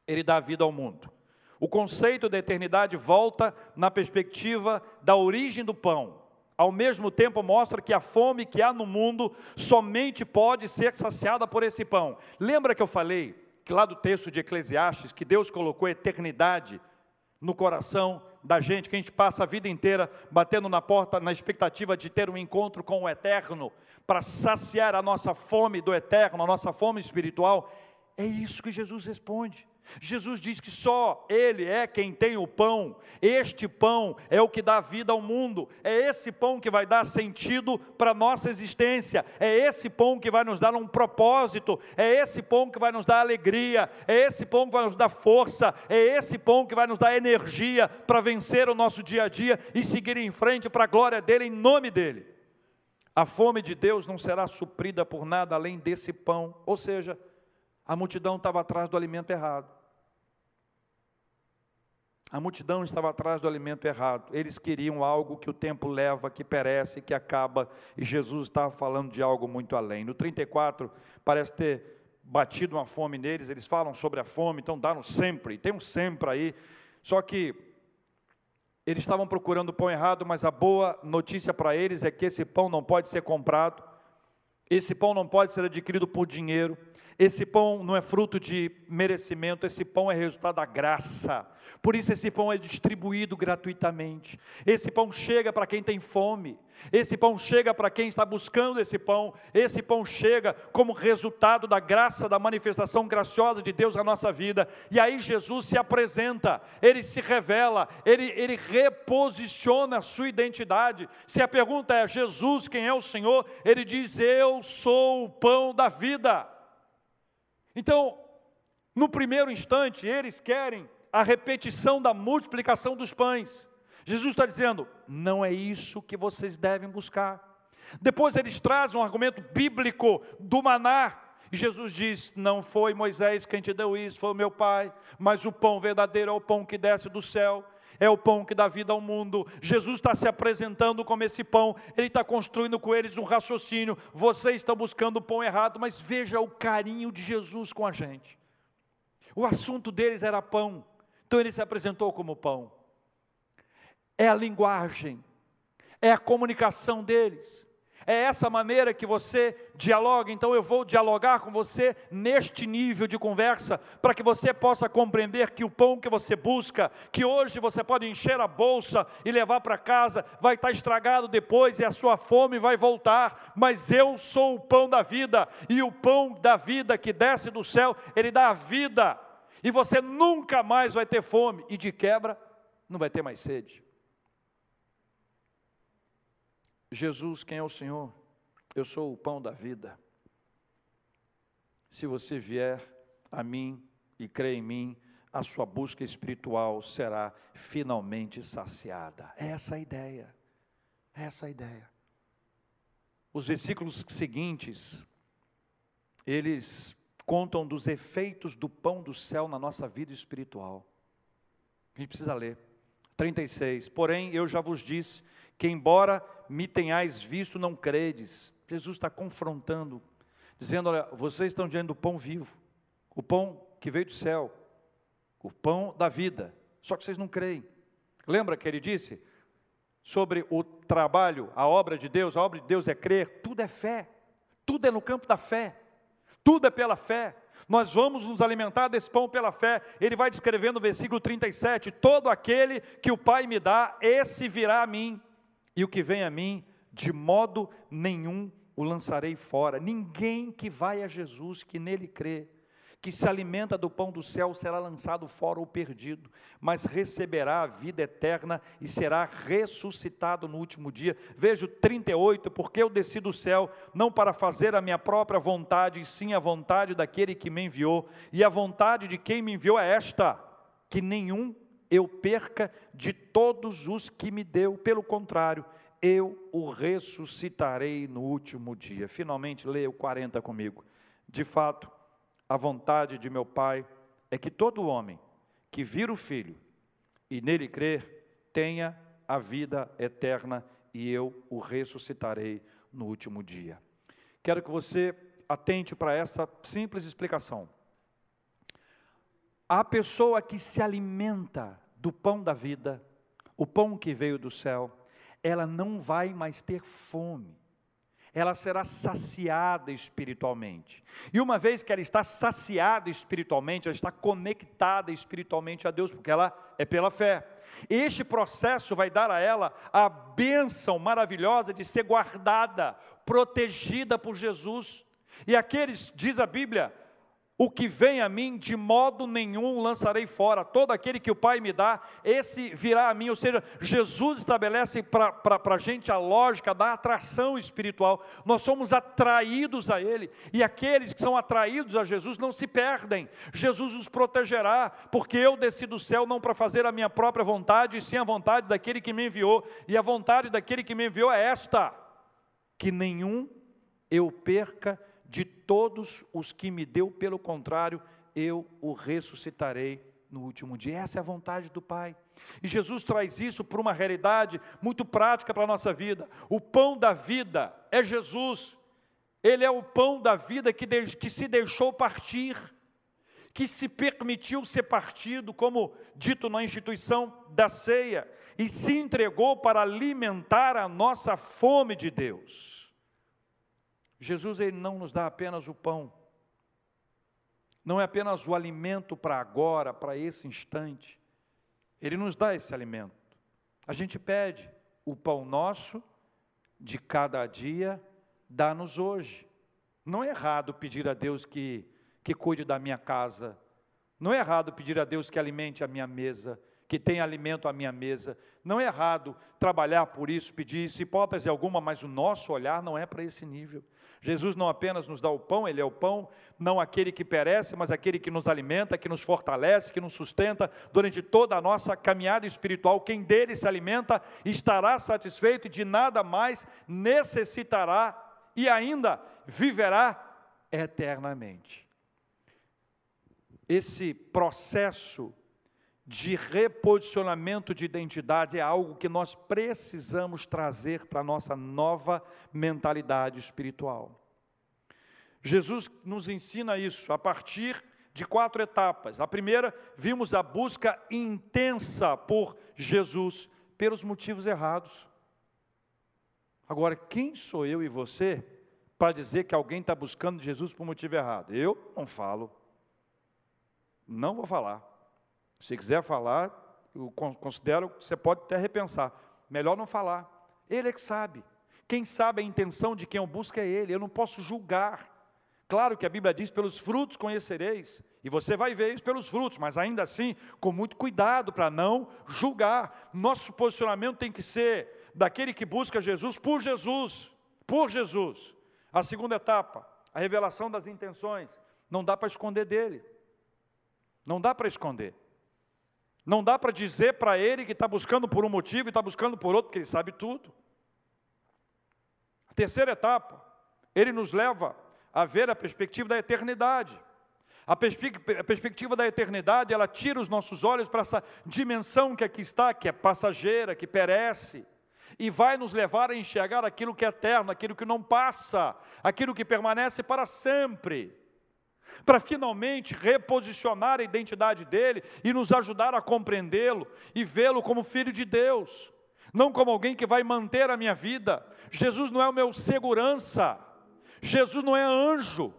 ele dá vida ao mundo. O conceito da eternidade volta na perspectiva da origem do pão. Ao mesmo tempo, mostra que a fome que há no mundo somente pode ser saciada por esse pão. Lembra que eu falei que lá do texto de Eclesiastes, que Deus colocou eternidade no coração da gente, que a gente passa a vida inteira batendo na porta na expectativa de ter um encontro com o eterno, para saciar a nossa fome do eterno, a nossa fome espiritual. É isso que Jesus responde. Jesus diz que só Ele é quem tem o pão, este pão é o que dá vida ao mundo, é esse pão que vai dar sentido para a nossa existência, é esse pão que vai nos dar um propósito, é esse pão que vai nos dar alegria, é esse pão que vai nos dar força, é esse pão que vai nos dar energia para vencer o nosso dia a dia e seguir em frente para a glória dEle, em nome dEle. A fome de Deus não será suprida por nada além desse pão, ou seja, a multidão estava atrás do alimento errado. A multidão estava atrás do alimento errado. Eles queriam algo que o tempo leva, que perece, que acaba, e Jesus estava falando de algo muito além. No 34, parece ter batido uma fome neles, eles falam sobre a fome, então dá no sempre, tem um sempre aí. Só que eles estavam procurando o pão errado, mas a boa notícia para eles é que esse pão não pode ser comprado, esse pão não pode ser adquirido por dinheiro, esse pão não é fruto de merecimento, esse pão é resultado da graça. Por isso esse pão é distribuído gratuitamente. Esse pão chega para quem tem fome. Esse pão chega para quem está buscando esse pão. Esse pão chega como resultado da graça, da manifestação graciosa de Deus na nossa vida. E aí Jesus se apresenta, ele se revela, ele, ele reposiciona a sua identidade. Se a pergunta é Jesus, quem é o Senhor? Ele diz: Eu sou o pão da vida. Então, no primeiro instante, eles querem a repetição da multiplicação dos pães. Jesus está dizendo: não é isso que vocês devem buscar. Depois eles trazem um argumento bíblico do maná. E Jesus diz: Não foi Moisés quem te deu isso, foi o meu Pai, mas o pão verdadeiro é o pão que desce do céu, é o pão que dá vida ao mundo. Jesus está se apresentando como esse pão, ele está construindo com eles um raciocínio. Vocês estão buscando o pão errado, mas veja o carinho de Jesus com a gente. O assunto deles era pão, então ele se apresentou como pão. É a linguagem, é a comunicação deles, É essa maneira que você dialoga, então eu vou dialogar com você neste nível de conversa, para que você possa compreender que o pão que você busca, que hoje você pode encher a bolsa e levar para casa, vai estar estragado depois e a sua fome vai voltar, mas eu sou o pão da vida, e o pão da vida que desce do céu, ele dá a vida, e você nunca mais vai ter fome, e de quebra, não vai ter mais sede. Jesus, quem é o Senhor? Eu sou o pão da vida. Se você vier a mim e crê em mim, a sua busca espiritual será finalmente saciada. É essa a ideia. É essa a ideia. Os versículos seguintes, eles contam dos efeitos do pão do céu na nossa vida espiritual. A gente precisa ler. 36. Porém, eu já vos disse que, embora me tenhais visto, não credes. Jesus está confrontando, dizendo: Olha, vocês estão diante do pão vivo, o pão que veio do céu, o pão da vida, só que vocês não creem. Lembra que ele disse sobre o trabalho, a obra de Deus? A obra de Deus é crer, tudo é fé, tudo é no campo da fé, tudo é pela fé. Nós vamos nos alimentar desse pão pela fé. Ele vai descrevendo no versículo 37: Todo aquele que o Pai me dá, esse virá a mim e o que vem a mim, de modo nenhum o lançarei fora. Ninguém que vai a Jesus, que nele crê, que se alimenta do pão do céu, será lançado fora ou perdido, mas receberá a vida eterna e será ressuscitado no último dia. Veja o 38, porque eu desci do céu, não para fazer a minha própria vontade, e sim a vontade daquele que me enviou, e a vontade de quem me enviou é esta: que nenhum eu perca de todos os que me deu, pelo contrário, eu o ressuscitarei no último dia. Finalmente, leia o 40 comigo. De fato, a vontade de meu Pai é que todo homem que vira o Filho e nele crer, tenha a vida eterna e eu o ressuscitarei no último dia. Quero que você atente para essa simples explicação. A pessoa que se alimenta do pão da vida, o pão que veio do céu, ela não vai mais ter fome. Ela será saciada espiritualmente. E uma vez que ela está saciada espiritualmente, ela está conectada espiritualmente a Deus, porque ela é pela fé. Este processo vai dar a ela a bênção maravilhosa de ser guardada, protegida por Jesus. E aqueles, diz a Bíblia, o que vem a mim, de modo nenhum lançarei fora. Todo aquele que o Pai me dá, esse virá a mim. Ou seja, Jesus estabelece para a gente a lógica da atração espiritual. Nós somos atraídos a Ele. E aqueles que são atraídos a Jesus não se perdem. Jesus os protegerá, porque eu desci do céu não para fazer a minha própria vontade, e sim a vontade daquele que me enviou. E a vontade daquele que me enviou é esta: que nenhum eu perca de todos os que me deu, pelo contrário, eu o ressuscitarei no último dia. Essa é a vontade do Pai. E Jesus traz isso para uma realidade muito prática para a nossa vida. O pão da vida é Jesus. Ele é o pão da vida que, de, que se deixou partir, que se permitiu ser partido, como dito na instituição da ceia, e se entregou para alimentar a nossa fome de Deus. Jesus ele não nos dá apenas o pão, não é apenas o alimento para agora, para esse instante, ele nos dá esse alimento. A gente pede o pão nosso de cada dia, dá-nos hoje. Não é errado pedir a Deus que, que cuide da minha casa, não é errado pedir a Deus que alimente a minha mesa, que tenha alimento à minha mesa. Não é errado trabalhar por isso, pedir isso, hipótese alguma, mas o nosso olhar não é para esse nível. Jesus não apenas nos dá o pão, Ele é o pão, não aquele que perece, mas aquele que nos alimenta, que nos fortalece, que nos sustenta durante toda a nossa caminhada espiritual. Quem dele se alimenta estará satisfeito e de nada mais necessitará e ainda viverá eternamente. Esse processo de reposicionamento de identidade é algo que nós precisamos trazer para a nossa nova mentalidade espiritual. Jesus nos ensina isso a partir de quatro etapas. A primeira, vimos a busca intensa por Jesus pelos motivos errados. Agora, quem sou eu e você para dizer que alguém está buscando Jesus por motivo errado? Eu não falo. Não vou falar. Se quiser falar, eu considero que você pode até repensar. Melhor não falar. Ele é que sabe. Quem sabe a intenção de quem eu busco é Ele. Eu não posso julgar. Claro que a Bíblia diz: pelos frutos conhecereis. E você vai ver isso pelos frutos, mas ainda assim, com muito cuidado para não julgar. Nosso posicionamento tem que ser daquele que busca Jesus por Jesus. Por Jesus. A segunda etapa, a revelação das intenções. Não dá para esconder dele. Não dá para esconder. Não dá para dizer para ele que está buscando por um motivo e está buscando por outro, porque ele sabe tudo. A terceira etapa, ele nos leva a ver a perspectiva da eternidade. A, perspectiva da eternidade, ela tira os nossos olhos para essa dimensão que aqui está, que é passageira, que perece, e vai nos levar a enxergar aquilo que é eterno, aquilo que não passa, aquilo que permanece para sempre para finalmente reposicionar a identidade dele e nos ajudar a compreendê-lo e vê-lo como filho de Deus, não como alguém que vai manter a minha vida. Jesus não é o meu segurança, Jesus não é anjo,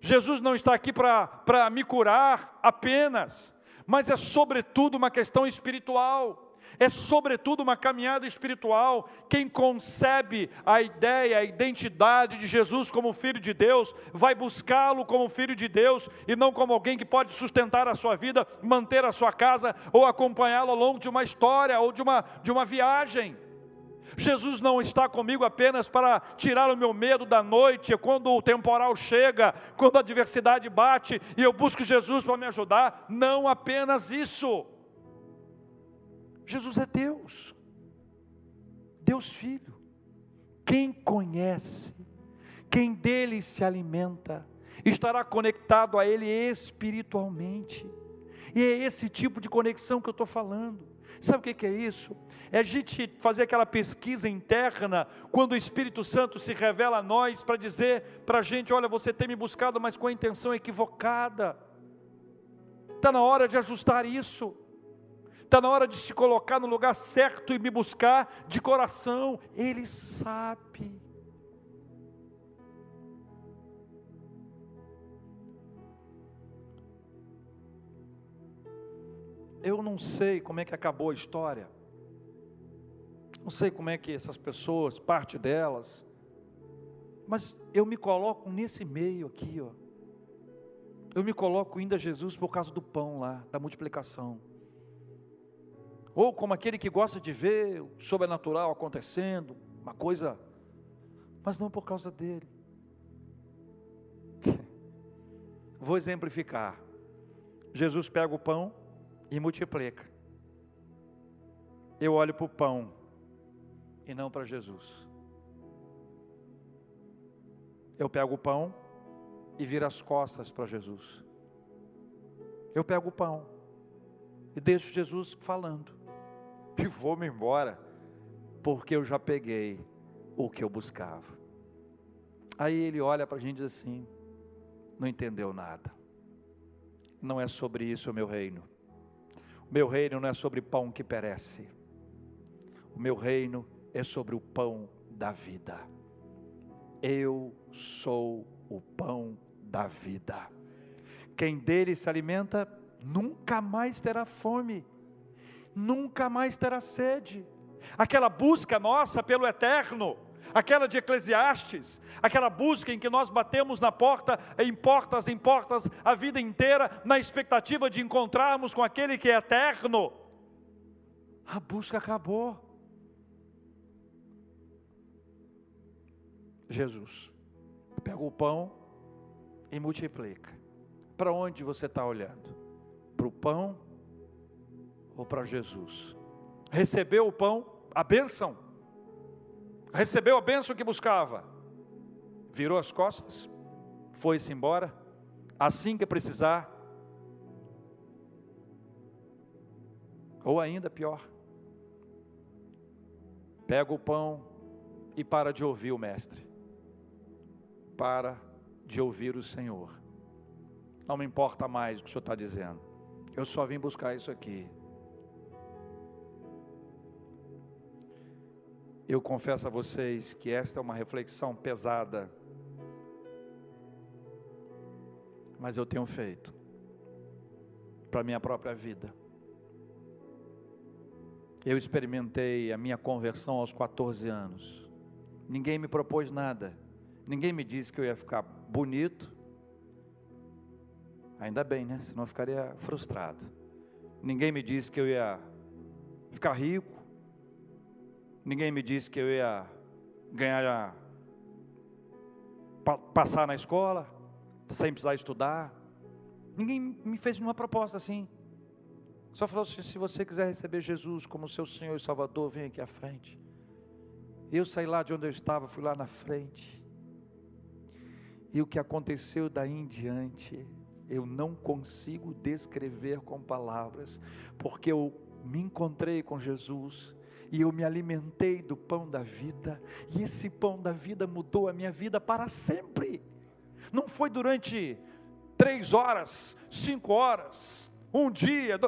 Jesus não está aqui para me curar apenas, mas é sobretudo uma questão espiritual é sobretudo uma caminhada espiritual. Quem concebe a ideia, a identidade de Jesus como Filho de Deus, vai buscá-lo como Filho de Deus e não como alguém que pode sustentar a sua vida, manter a sua casa ou acompanhá-lo ao longo de uma história ou de uma, de uma viagem. Jesus não está comigo apenas para tirar o meu medo da noite, quando o temporal chega, quando a adversidade bate e eu busco Jesus para me ajudar. Não apenas isso. Jesus é Deus, Deus Filho. Quem conhece, quem dele se alimenta, estará conectado a Ele espiritualmente. E é esse tipo de conexão que eu estou falando. Sabe o que é isso? É a gente fazer aquela pesquisa interna, quando o Espírito Santo se revela a nós, para dizer para a gente: olha, você tem me buscado, mas com a intenção equivocada. Está na hora de ajustar isso. Está na hora de se colocar no lugar certo e me buscar de coração. Ele sabe. Eu não sei como é que acabou a história. Não sei como é que essas pessoas, parte delas, mas eu me coloco nesse meio aqui, ó. Eu me coloco ainda Jesus por causa do pão lá, da multiplicação ou como aquele que gosta de ver o sobrenatural acontecendo, uma coisa, mas não por causa dele. Vou exemplificar. Jesus pega o pão e multiplica. Eu olho para o pão e não para Jesus. Eu pego o pão e viro as costas para Jesus. Eu pego o pão e deixo Jesus falando e vou-me embora, porque eu já peguei o que eu buscava. Aí ele olha para a gente e diz assim: não entendeu nada. Não é sobre isso o meu reino. O meu reino não é sobre pão que perece. O meu reino é sobre o pão da vida. Eu sou o pão da vida. Quem dele se alimenta nunca mais terá fome nunca mais terá sede. Aquela busca nossa pelo eterno, aquela de Eclesiastes, aquela busca em que nós batemos na porta, em portas em portas, a vida inteira, na expectativa de encontrarmos com aquele que é eterno. A busca acabou. Jesus pega o pão e multiplica. Para onde você está olhando? Para o pão ou para Jesus? Recebeu o pão, a bênção, recebeu a bênção que buscava, virou as costas, foi-se embora, assim que precisar, ou ainda pior, pega o pão e para de ouvir o Mestre, para de ouvir o Senhor. Não me importa mais o que o Senhor está dizendo, eu só vim buscar isso aqui. Eu confesso a vocês que esta é uma reflexão pesada, mas eu tenho feito para minha própria vida. Eu experimentei a minha conversão aos 14 anos. Ninguém me propôs nada. Ninguém me disse que eu ia ficar bonito. Ainda bem, né? Senão eu ficaria frustrado. Ninguém me disse que eu ia ficar rico. Ninguém me disse que eu ia ganhar, passar na escola, sem precisar estudar. Ninguém me fez uma proposta assim. Só falou assim: se você quiser receber Jesus como seu Senhor e Salvador, vem aqui à frente. Eu saí lá de onde eu estava, fui lá na frente. E o que aconteceu daí em diante, eu não consigo descrever com palavras, porque eu me encontrei com Jesus e eu me alimentei do pão da vida, e esse pão da vida mudou a minha vida para sempre. Não foi durante três horas, cinco horas, um dia,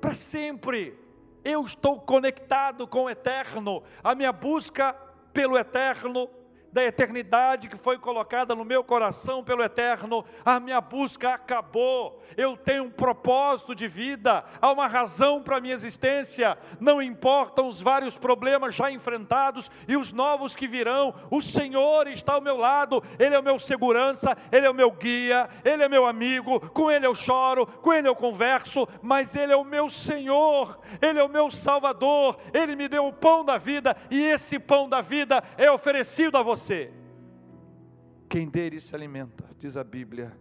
para sempre. Eu estou conectado com o eterno, a minha busca pelo eterno da eternidade que foi colocada no meu coração pelo eterno, a minha busca acabou. Eu tenho um propósito de vida, há uma razão para a minha existência. Não importam os vários problemas já enfrentados e os novos que virão. O Senhor está ao meu lado, ele é o meu segurança, ele é o meu guia, ele é meu amigo. Com ele eu choro, com ele eu converso, mas ele é o meu Senhor, ele é o meu Salvador. Ele me deu o pão da vida e esse pão da vida é oferecido a você você. Quem dele se alimenta, diz a Bíblia.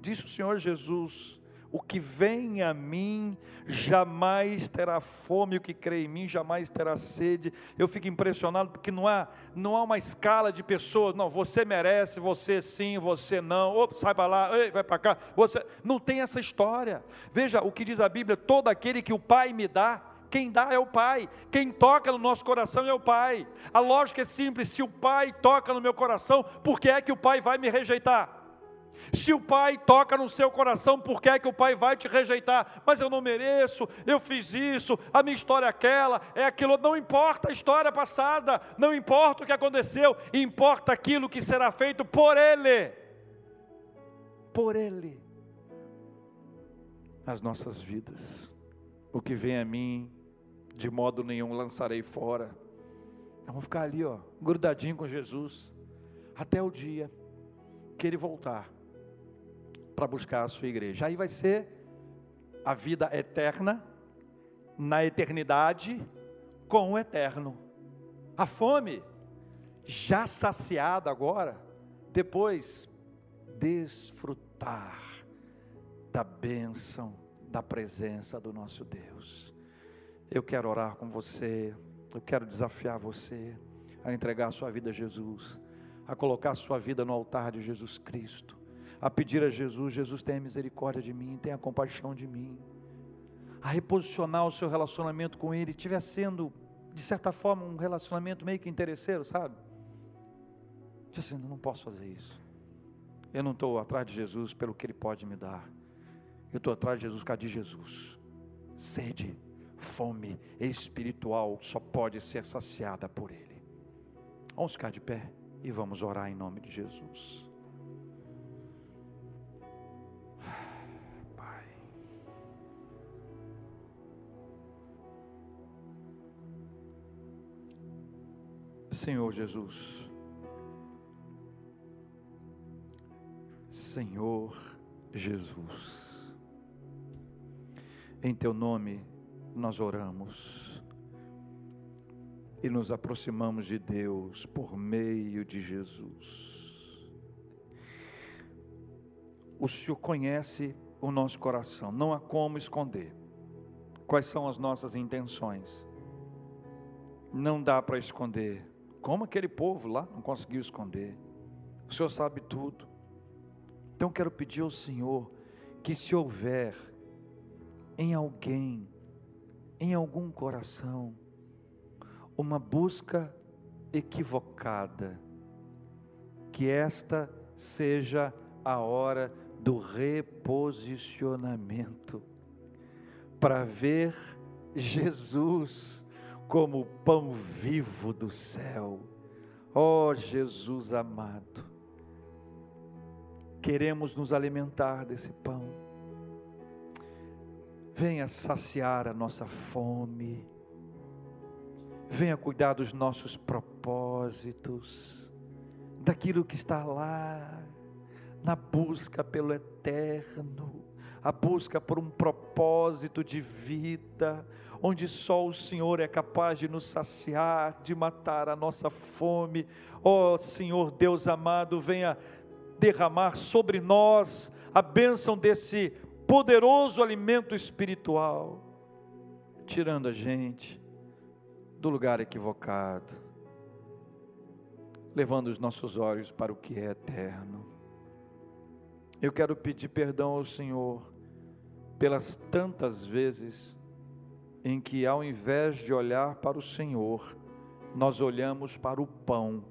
Disse o Senhor Jesus: O que vem a mim jamais terá fome, o que crê em mim jamais terá sede. Eu fico impressionado porque não há, não há uma escala de pessoas, não, você merece, você sim, você não, opa, sai para lá, ei, vai para cá, você não tem essa história. Veja o que diz a Bíblia: todo aquele que o Pai me dá, quem dá é o Pai, quem toca no nosso coração é o Pai. A lógica é simples: se o Pai toca no meu coração, por que é que o Pai vai me rejeitar? Se o pai toca no seu coração, por que é que o pai vai te rejeitar? Mas eu não mereço, eu fiz isso, a minha história é aquela, é aquilo. Não importa a história passada, não importa o que aconteceu, importa aquilo que será feito por Ele. Por Ele. As nossas vidas. O que vem a mim de modo nenhum lançarei fora. Vamos ficar ali, ó, grudadinho com Jesus, até o dia que Ele voltar para buscar a sua igreja. Aí vai ser a vida eterna, na eternidade, com o eterno. A fome, já saciada agora, depois, desfrutar da bênção, da presença do nosso Deus. Eu quero orar com você, eu quero desafiar você a entregar a sua vida a Jesus, a colocar a sua vida no altar de Jesus Cristo, a pedir a Jesus: Jesus, tenha misericórdia de mim, tenha compaixão de mim, a reposicionar o seu relacionamento com Ele, estiver sendo, de certa forma, um relacionamento meio que interesseiro, sabe? Diz assim: não posso fazer isso. Eu não estou atrás de Jesus pelo que Ele pode me dar. Eu estou atrás de Jesus, cadê Jesus? Sede fome espiritual só pode ser saciada por Ele. Vamos ficar de pé e vamos orar em nome de Jesus. Pai. Senhor Jesus. Senhor Jesus. Em teu nome nós oramos e nos aproximamos de Deus por meio de Jesus. O Senhor conhece o nosso coração, não há como esconder. Quais são as nossas intenções? Não dá para esconder. Como aquele povo lá não conseguiu esconder. O Senhor sabe tudo. Então quero pedir ao Senhor que se houver em alguém em algum coração uma busca equivocada, que esta seja a hora do reposicionamento, para ver Jesus como o pão vivo do céu. Ó oh, Jesus amado, queremos nos alimentar desse pão. Venha saciar a nossa fome, venha cuidar dos nossos propósitos, daquilo que está lá, na busca pelo eterno a busca por um propósito de vida, onde só o Senhor é capaz de nos saciar, de matar a nossa fome. Ó oh, Senhor Deus amado, venha derramar sobre nós a bênção desse poderoso alimento espiritual, tirando a gente do lugar equivocado, levando os nossos olhos para o que é eterno. Eu quero pedir perdão ao Senhor pelas tantas vezes em que, ao invés de olhar para o Senhor, nós olhamos para o pão.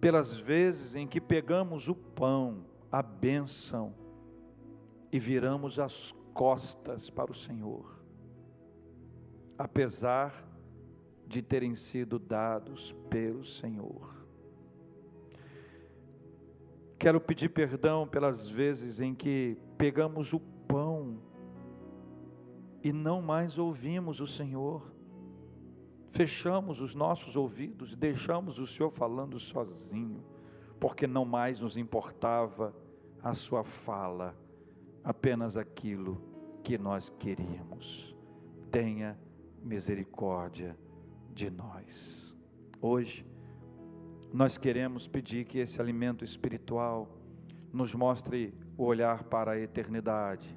Pelas vezes em que pegamos o pão, a bênção, e viramos as costas para o Senhor, apesar de terem sido dados pelo Senhor. Quero pedir perdão pelas vezes em que pegamos o pão e não mais ouvimos o Senhor. Fechamos os nossos ouvidos e deixamos o Senhor falando sozinho, porque não mais nos importava a sua fala, apenas aquilo que nós queríamos. Tenha misericórdia de nós. Hoje, nós queremos pedir que esse alimento espiritual nos mostre o olhar para a eternidade.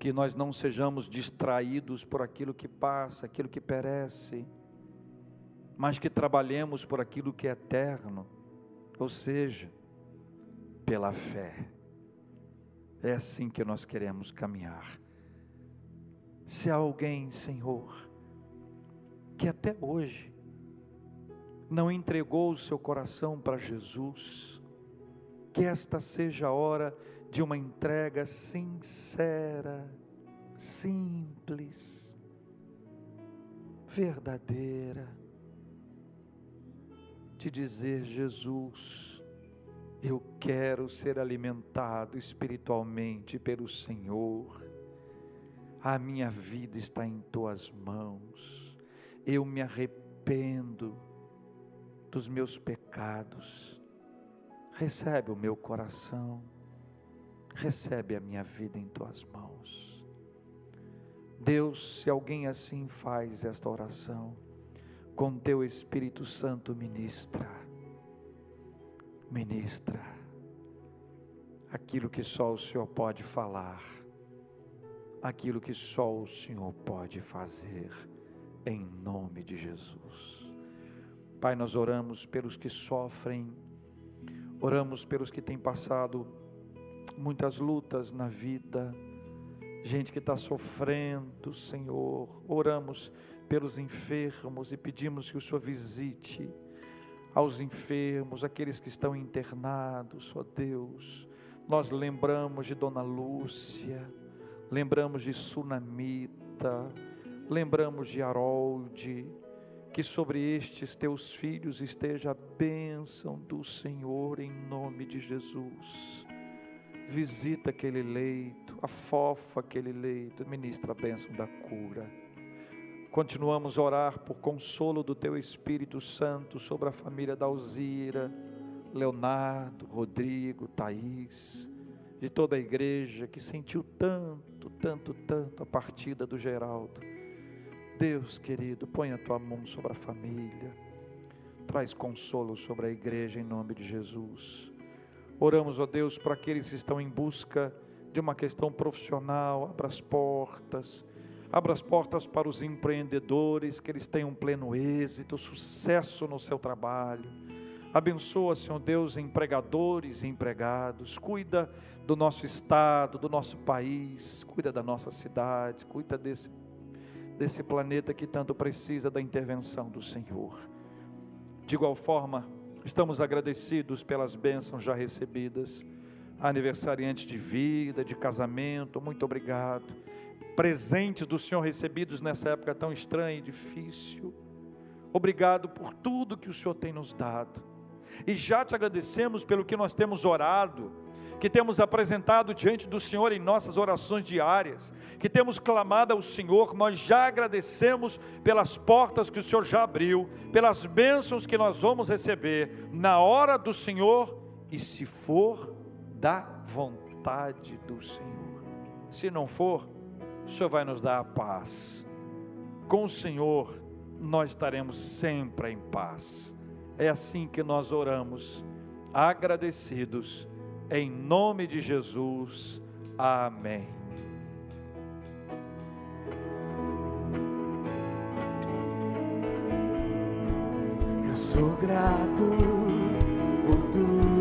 Que nós não sejamos distraídos por aquilo que passa, aquilo que perece, mas que trabalhemos por aquilo que é eterno, ou seja, pela fé. É assim que nós queremos caminhar. Se há alguém, Senhor, que até hoje não entregou o seu coração para Jesus, que esta seja a hora de uma entrega sincera, simples, verdadeira, de dizer: Jesus, eu quero ser alimentado espiritualmente pelo Senhor, a minha vida está em tuas mãos, eu me arrependo dos meus pecados. Recebe o meu coração, recebe a minha vida em tuas mãos. Deus, se alguém assim faz esta oração, com teu Espírito Santo ministra, ministra aquilo que só o Senhor pode falar, aquilo que só o Senhor pode fazer, em nome de Jesus. Pai, nós oramos pelos que sofrem Oramos pelos que têm passado muitas lutas na vida, gente que está sofrendo, Senhor. Oramos pelos enfermos e pedimos que o Senhor visite aos enfermos, aqueles que estão internados, ó Deus. Nós lembramos de Dona Lúcia, lembramos de Sunamita, lembramos de Harold que sobre estes teus filhos esteja a bênção do Senhor em nome de Jesus. Visita aquele leito, afofa aquele leito, ministra a bênção da cura. Continuamos a orar por consolo do teu Espírito Santo sobre a família da Alzira, Leonardo, Rodrigo, Thaís, de toda a igreja que sentiu tanto, tanto, tanto a partida do Geraldo Deus querido, põe a tua mão sobre a família, traz consolo sobre a igreja em nome de Jesus. Oramos, ó Deus, para aqueles que estão em busca de uma questão profissional, abra as portas, abra as portas para os empreendedores, que eles tenham pleno êxito, sucesso no seu trabalho. Abençoa, Senhor Deus, empregadores e empregados, cuida do nosso estado, do nosso país, cuida da nossa cidade, cuida desse desse planeta que tanto precisa da intervenção do Senhor. De igual forma, estamos agradecidos pelas bênçãos já recebidas, aniversariantes de vida, de casamento, muito obrigado. Presentes do Senhor recebidos nessa época tão estranha e difícil. Obrigado por tudo que o Senhor tem nos dado. E já te agradecemos pelo que nós temos orado, que temos apresentado diante do Senhor em nossas orações diárias, que temos clamado ao Senhor, nós já agradecemos pelas portas que o Senhor já abriu, pelas bênçãos que nós vamos receber na hora do Senhor e se for da vontade do Senhor. Se não for, o Senhor vai nos dar a paz. Com o Senhor, nós estaremos sempre em paz. É assim que nós oramos, agradecidos, em nome de Jesus. Amém. Eu sou grato por tudo